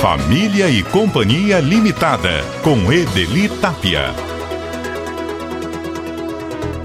Família e Companhia Limitada, com Edeli Tapia.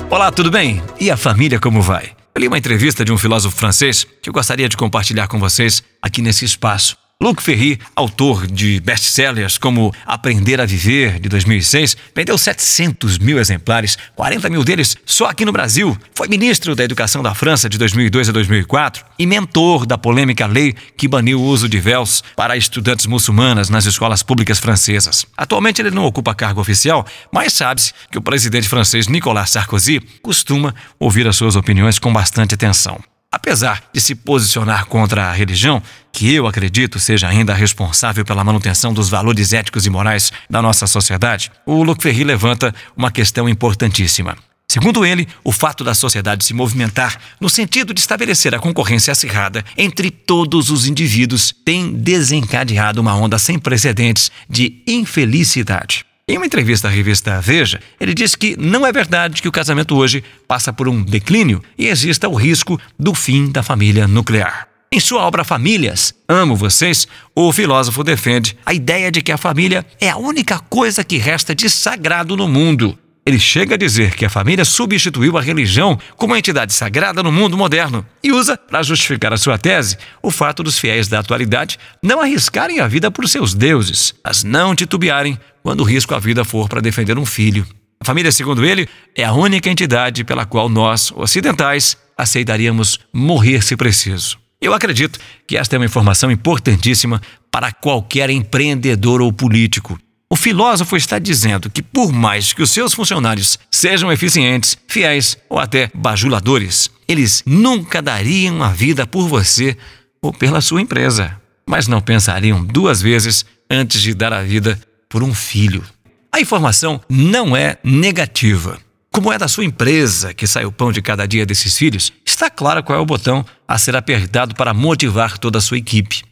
Olá, tudo bem? E a família como vai? Eu li uma entrevista de um filósofo francês que eu gostaria de compartilhar com vocês aqui nesse espaço. Luc Ferry, autor de best-sellers como Aprender a Viver, de 2006, vendeu 700 mil exemplares, 40 mil deles só aqui no Brasil. Foi ministro da Educação da França de 2002 a 2004 e mentor da polêmica lei que baniu o uso de véus para estudantes muçulmanas nas escolas públicas francesas. Atualmente ele não ocupa cargo oficial, mas sabe-se que o presidente francês Nicolas Sarkozy costuma ouvir as suas opiniões com bastante atenção. Apesar de se posicionar contra a religião, que eu acredito seja ainda responsável pela manutenção dos valores éticos e morais da nossa sociedade, o Luc Ferry levanta uma questão importantíssima. Segundo ele, o fato da sociedade se movimentar no sentido de estabelecer a concorrência acirrada entre todos os indivíduos tem desencadeado uma onda sem precedentes de infelicidade. Em uma entrevista à revista Veja, ele disse que não é verdade que o casamento hoje passa por um declínio e exista o risco do fim da família nuclear. Em sua obra Famílias, Amo Vocês, o filósofo defende a ideia de que a família é a única coisa que resta de sagrado no mundo ele chega a dizer que a família substituiu a religião como uma entidade sagrada no mundo moderno e usa, para justificar a sua tese, o fato dos fiéis da atualidade não arriscarem a vida por seus deuses, mas não titubearem quando o risco à vida for para defender um filho. A família, segundo ele, é a única entidade pela qual nós, ocidentais, aceitaríamos morrer se preciso. Eu acredito que esta é uma informação importantíssima para qualquer empreendedor ou político. O filósofo está dizendo que, por mais que os seus funcionários sejam eficientes, fiéis ou até bajuladores, eles nunca dariam a vida por você ou pela sua empresa, mas não pensariam duas vezes antes de dar a vida por um filho. A informação não é negativa. Como é da sua empresa que sai o pão de cada dia desses filhos, está claro qual é o botão a ser apertado para motivar toda a sua equipe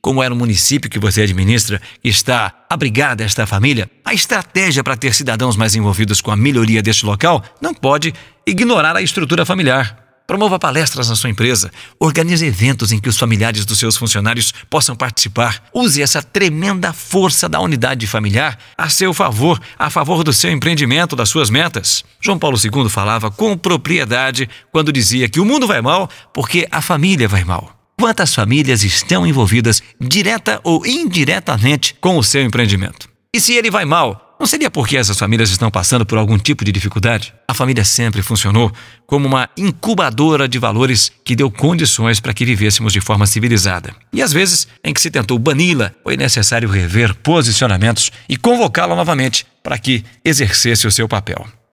como é no município que você administra, está abrigada esta família, a estratégia para ter cidadãos mais envolvidos com a melhoria deste local não pode ignorar a estrutura familiar. Promova palestras na sua empresa, organize eventos em que os familiares dos seus funcionários possam participar. Use essa tremenda força da unidade familiar a seu favor, a favor do seu empreendimento, das suas metas. João Paulo II falava com propriedade quando dizia que o mundo vai mal porque a família vai mal. Quantas famílias estão envolvidas direta ou indiretamente com o seu empreendimento? E se ele vai mal, seria porque essas famílias estão passando por algum tipo de dificuldade? A família sempre funcionou como uma incubadora de valores que deu condições para que vivêssemos de forma civilizada. E às vezes, em que se tentou bani-la, foi necessário rever posicionamentos e convocá-la novamente para que exercesse o seu papel.